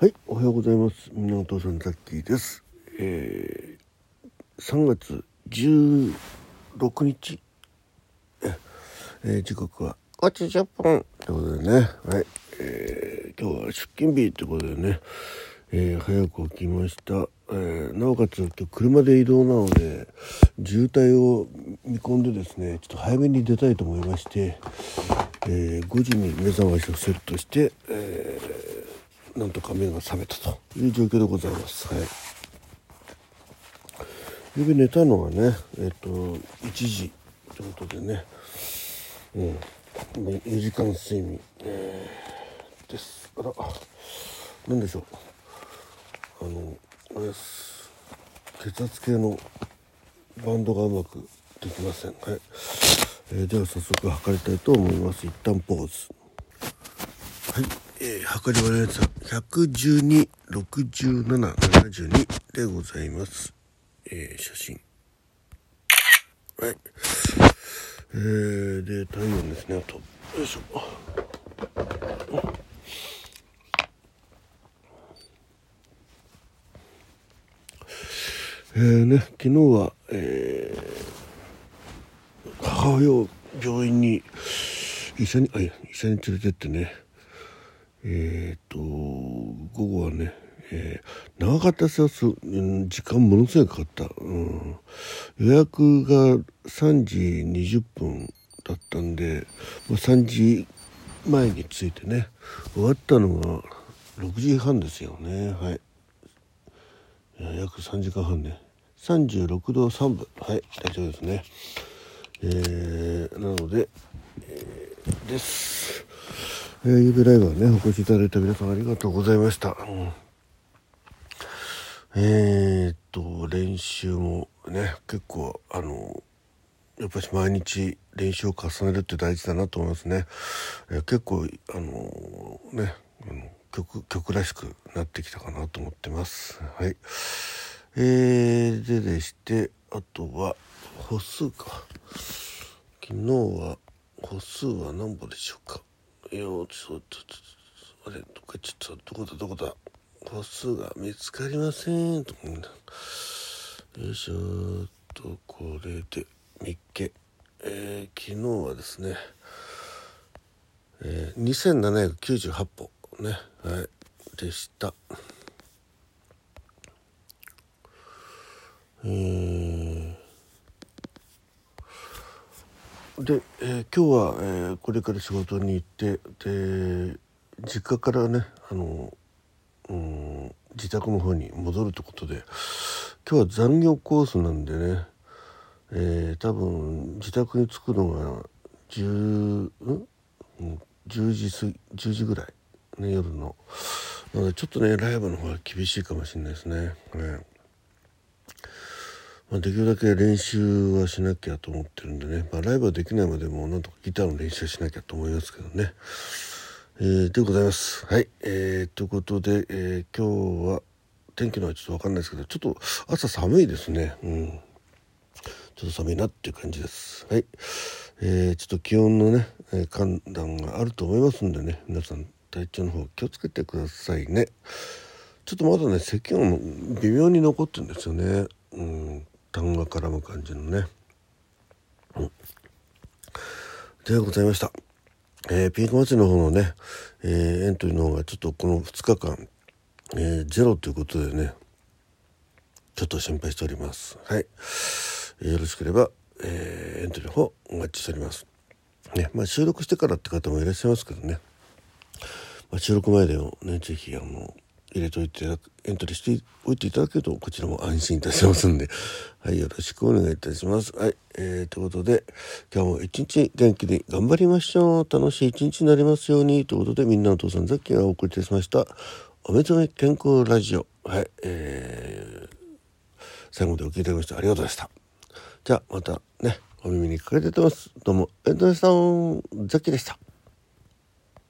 はい、おはようございます。みんなお父さんザッキーです。えー、3月16日、えー時刻は5時10分ということでね、はい、えー、今日は出勤日ということでね、えー早く起きました。えーなおかつ今日車で移動なので渋滞を見込んでですねちょっと早めに出たいと思いまして、え5時に目覚ましをセットして、えーなんとか目が覚めたという状況でございます。はい。ゆうべ寝たのはね、えっ、と1時ということでね、うん、4時間睡眠、えーです。あら、なんでしょう。あの、あれです。血圧計のバンドがうまくできません。はい。えーでは早速測りたいと思います。一旦ポーズ。はい、えー、測り終わりました。112、67、72でございます。えー、写真。はい。えー、で、体温ですね、あと。よいしょ。えーね、昨日は、えー、母親を病院に医者にあいや医者に連れてってねえっ、と午後はね、えー長かったですよ。時間ものすごいかかった、うん、予約が3時20分だったんでもう3時前に着いてね終わったのが6時半ですよね。はい。約3時間半ね。36度3分。はい大丈夫ですね。えー、なので、えーです、えー、ゆべライブはねお越しいただいた皆さんありがとうございました、うんえー、っと練習もね結構あのやっぱり毎日練習を重ねるって大事だなと思いますね。えー結構あのねあの曲曲らしくなってきたかなと思ってます。はい。えー、ででしてあとは歩数か。昨日は歩数は何歩でしょうか。いやちょっとちょっとあれどっかちょっとどこだ？どこだ？歩数が見つかりませんと思うんだ？よいしょっとこれで3日、えー昨日はですね、えー、2798歩ねはいでしたえーで、えー今日は、えーこれから仕事に行ってで実家からねあのうん自宅の方に戻るということで今日は残業コースなんでね、えー多分自宅に着くのが10、うん10時過ぎ10時ぐらいね夜のなのでちょっとねライブの方が厳しいかもしれないですね。ねまあ、できるだけ練習はしなきゃと思ってるんでね、まあ、ライブはできないまでもなんとかギターの練習はしなきゃと思いますけどね。えー、でございます。はい。えー、ということで、えー今日は天気のはちょっとわかんないですけど、ちょっと朝寒いですね。うん。ちょっと寒いなっていう感じです。はい。えー、ちょっと気温のね、えー寒暖があると思いますんでね、皆さん体調の方気をつけてくださいね。ちょっとまだね、咳が微妙に残ってるんですよね。うん。痰が絡む感じのね。でございました。えーピンク祭りの方のね、えーエントリーの方がちょっとこの2日間、えーゼロということでね、ちょっと心配しております。はい。えーよろしければ、えーエントリーの方お待ちしております。ね、まあ収録してからって方もいらっしゃいますけどね、まあ、収録前でもね、ぜひあの、入れといていただく、エントリーしておいていただけると、こちらも安心いたしますんで、はい、よろしくお願いいたします。はい、えー、ということで、今日も一日元気に頑張りましょう。楽しい一日になりますように。ということで、みんなのお父さん、ザッキーがお送りいたしました。おめでとう健康ラジオ。はい、えー、最後までお聞きいただきましてありがとうございました。じゃあ、またね、お耳にかかれています。どうも、ありがとうございました。ザッキーでした。